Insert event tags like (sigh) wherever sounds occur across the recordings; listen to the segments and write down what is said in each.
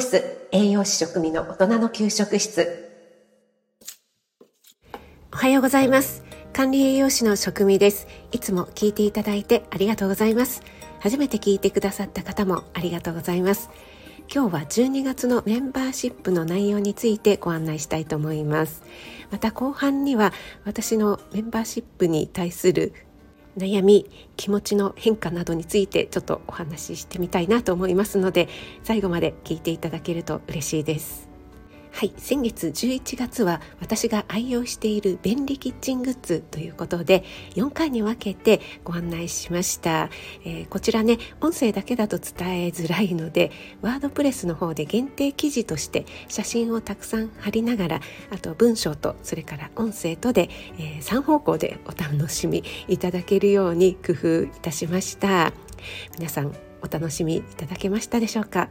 室栄養士食味の大人の給食室。おはようございます。管理栄養士の食味です。いつも聞いていただいてありがとうございます。初めて聞いてくださった方もありがとうございます。今日は12月のメンバーシップの内容についてご案内したいと思います。また後半には私のメンバーシップに対する悩み気持ちの変化などについてちょっとお話ししてみたいなと思いますので最後まで聞いていただけると嬉しいです。はい先月11月は私が愛用している便利キッチングッズということで4回に分けてご案内しました、えー、こちらね音声だけだと伝えづらいのでワードプレスの方で限定記事として写真をたくさん貼りながらあと文章とそれから音声とで、えー、3方向でお楽しみいただけるように工夫いたしました。皆さんお楽しみいただけましたでしょうか？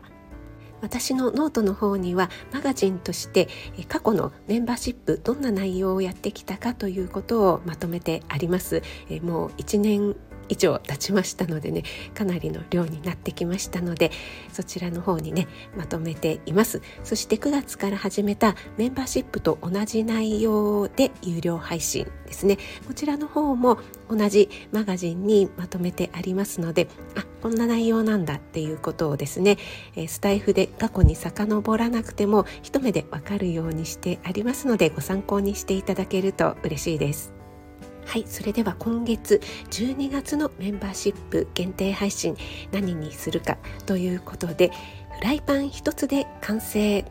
私のノートの方にはマガジンとして過去のメンバーシップどんな内容をやってきたかということをまとめてあります。もう1年以上経ちましたのでねかなりの量になってきましたのでそちらの方にねまとめています。そして9月から始めたメンバーシップと同じ内容で有料配信ですね。こちらの方も同じマガジンにまとめてありますのであこんな内容なんだっていうことをですねスタイフで過去に遡らなくても一目でわかるようにしてありますのでご参考にしていただけると嬉しいです。はいそれでは今月12月のメンバーシップ限定配信何にするかということでフライパン一つで完成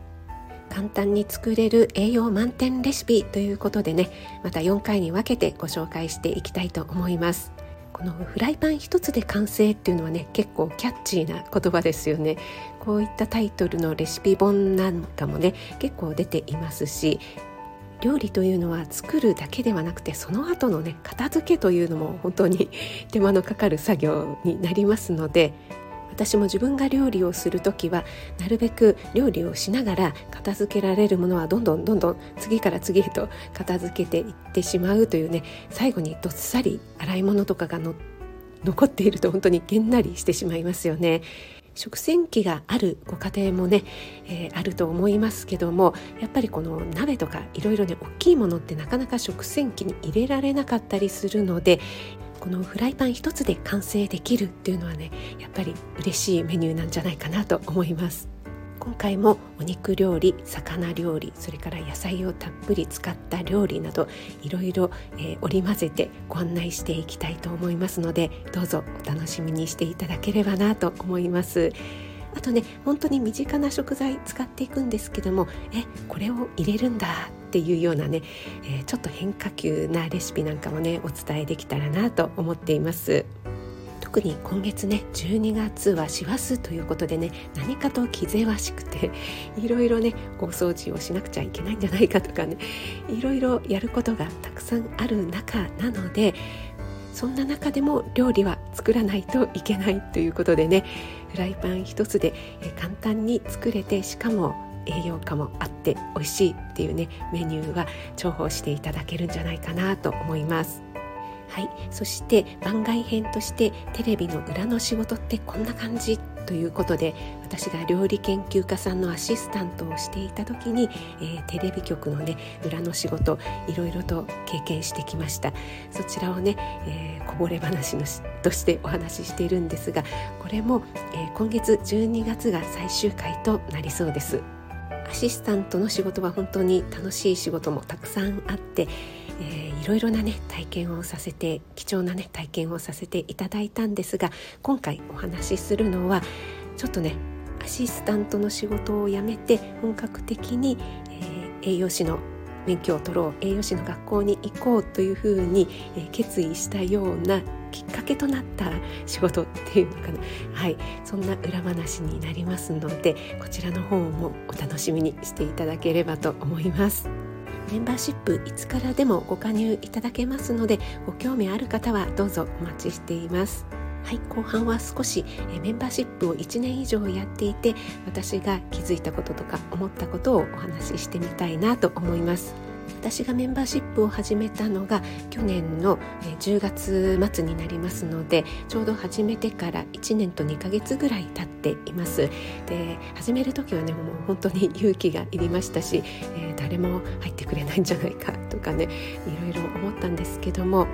簡単に作れる栄養満点レシピということでねまた4回に分けてご紹介していきたいと思います。このフライパン一つで完成っていうのはね結構キャッチーな言葉ですよね。こういったタイトルのレシピ本なんかもね結構出ていますし料理というのは作るだけではなくてその後のね片付けというのも本当に手間のかかる作業になりますので私も自分が料理をする時はなるべく料理をしながら片付けられるものはどんどんどんどん次から次へと片付けていってしまうというね最後にどっさり洗い物とかが残っていると本当にげんなりしてしまいますよね。食洗機があるご家庭もね、えー、あると思いますけどもやっぱりこの鍋とかいろいろね大きいものってなかなか食洗機に入れられなかったりするのでこのフライパン一つで完成できるっていうのはねやっぱり嬉しいメニューなんじゃないかなと思います。今回もお肉料理魚料理それから野菜をたっぷり使った料理などいろいろ、えー、織り交ぜてご案内していきたいと思いますのでどうぞお楽しみにしていただければなと思います。あとね本当に身近な食材使っていくんですけどもえこれを入れるんだっていうようなね、えー、ちょっと変化球なレシピなんかもねお伝えできたらなと思っています。特に今月ね12月は師走ということでね何かと気ぜわしくて (laughs) いろいろね大掃除をしなくちゃいけないんじゃないかとかねいろいろやることがたくさんある中なのでそんな中でも料理は作らないといけないということでねフライパン一つで簡単に作れてしかも栄養価もあって美味しいっていうねメニューは重宝していただけるんじゃないかなと思います。はい、そして番外編としてテレビの裏の仕事ってこんな感じということで私が料理研究家さんのアシスタントをしていた時に、えー、テレビ局のね裏の仕事いろいろと経験してきました。そちらをね、えー、こぼれ話のとしてお話ししているんですがこれも、えー、今月12月が最終回となりそうです。アシスタントの仕事は本当に楽しい仕事もたくさんあってえー、いろいろなね体験をさせて貴重なね体験をさせていただいたんですが今回お話しするのはちょっとねアシスタントの仕事を辞めて本格的に、えー、栄養士の免許を取ろう栄養士の学校に行こうというふうに、えー、決意したようなきっかけとなった仕事っていうのかなはいそんな裏話になりますのでこちらの方もお楽しみにしていただければと思います。メンバーシップいつからでもご加入いただけますのでご興味ある方はどうぞお待ちしています。はい。後半は少しメンバーシップを1年以上やっていて私が気づいたこととか思ったことをお話ししてみたいなと思います私がメンバーシップを始めたのが去年の10月末になりますのでちょうど始めてから1年と2ヶ月ぐらい経っています。で始める時はねもう本当に勇気がいりましたし、えー、誰も入ってくれないんじゃないかとかねいろいろ思ったんですけども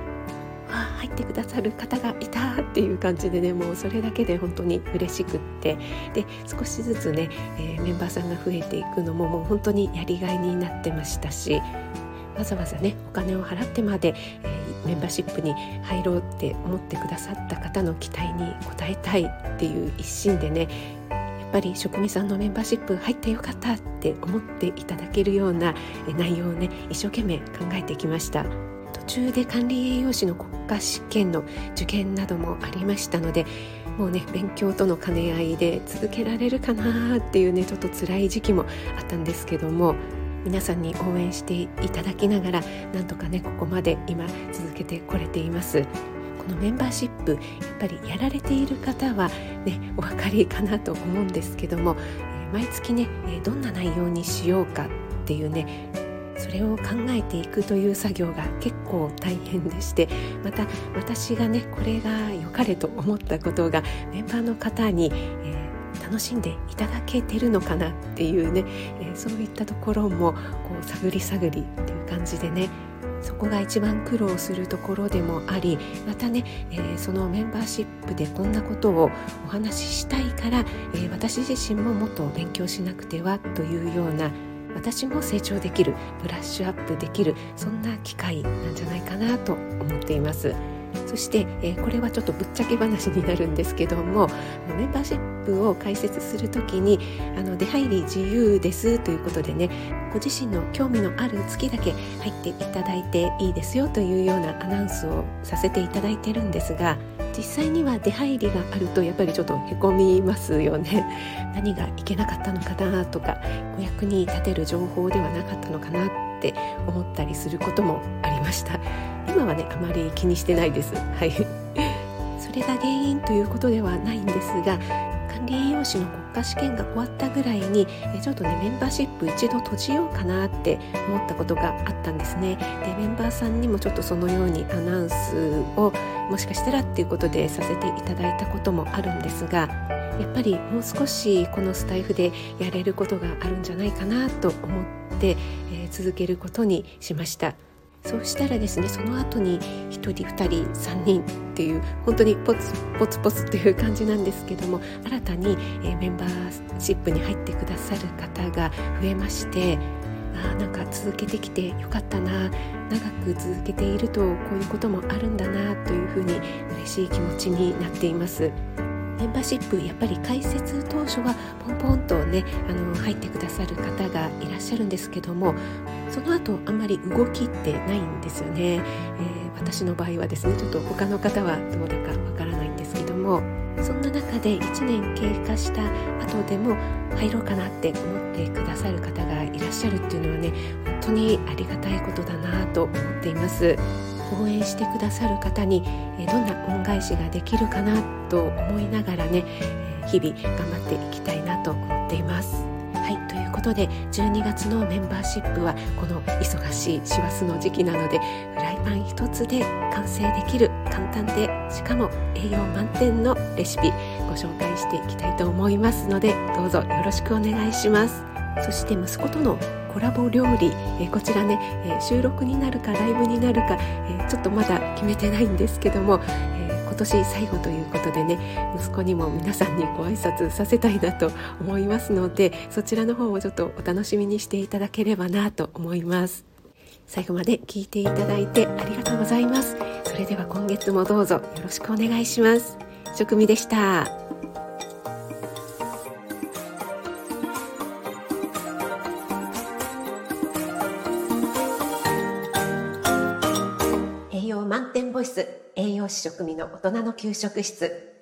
入ってくださる方がいたっていう感じでねもうそれだけで本当に嬉しくってで少しずつね、えー、メンバーさんが増えていくのももう本当にやりがいになってましたしわざわざねお金を払ってまで、えー、メンバーシップに入ろうって思ってくださった方の期待に応えたいっていう一心でねやっぱり職人さんのメンバーシップ入ってよかったって思っていただけるような内容をね一生懸命考えてきました途。中で管理栄養士の国家試験の受験などもありましたのでもうね勉強との兼ね合いで続けられるかなっていうねちょっと辛い時期もあったんですけども皆さんに応援していただきながらなんとかねここまで今続けてこれています。このメンバーシップやっぱりやられている方はねお分かりかなと思うんですけども毎月ねどんな内容にしようかっていうねそれを考えていくという作業が結構大変でしてまた私がねこれが良かれと思ったことがメンバーの方に、えー、楽しんでいただけてるのかなっていうね、えー、そういったところもこう探り探りっていう感じでねそこが一番苦労するところでもありまたね、えー、そのメンバーシップでこんなことをお話ししたいから、えー、私自身ももっと勉強しなくてはというような私も成長できるブラッシュアップできるそんな機会なんじゃないかなと思っています。そして、えー、これはちょっとぶっちゃけ話になるんですけどもメンバーシップを開設する時にあの出入り自由ですということでねご自身の興味のある月だけ入っていただいていいですよというようなアナウンスをさせていただいてるんですが実際には出入りがあるとやっぱりちょっとへこみますよね。(laughs) 何がいけなかったのかなとかお役に立てる情報ではなかったのかなって思ったりすることもありました。今はねあまり気にしてないです。はい。(laughs) それが原因ということではないんですが理栄養士の国家試験が終わったぐらいにちょっとねメンバーシップ一度閉じようかなって思ったことがあったんですねでメンバーさんにもちょっとそのようにアナウンスをもしかしたらっていうことでさせていただいたこともあるんですがやっぱりもう少しこのスタイフでやれることがあるんじゃないかなと思って、えー、続けることにしました。そうしたらですねその後に1人2人3人っていう本当にポツポツポツっていう感じなんですけども新たに、え、メンバーシップに入ってくださる方が増えましてあなんか続けてきてよかったな長く続けているとこういうこともあるんだなというふうに嬉しい気持ちになっています。メンバーシップやっぱり開設当初はポンポンとねあの入ってくださる方がいらっしゃるんですけどもその後あんまり動きってないんですよね、えー、私の場合はですねちょっと他の方はどうだかわからないんですけどもそんな中で1年経過した後でも入ろうかなって思ってくださる方がいらっしゃるっていうのはね本当にありがたいことだなと思っています。応援してくださる方にどんな恩返しができるかなと思いながらね日々頑張っていきたいなと思っています。はいということで12月のメンバーシップはこの忙しい師走の時期なのでフライパン一つで完成できる簡単でしかも栄養満点のレシピご紹介していきたいと思いますのでどうぞよろしくお願いします。そして息子とのコラボ料理、えこちらね、え収録になるかライブになるか、えちょっとまだ決めてないんですけども、え今年最後ということでね息子にも皆さんにご挨拶させたいなと思いますのでそちらの方もちょっとお楽しみにしていただければなと思います。最後まで聞いていただいてありがとうございます。それでは今月もどうぞよろしくお願いします。食味でした。食味の大人の給食室。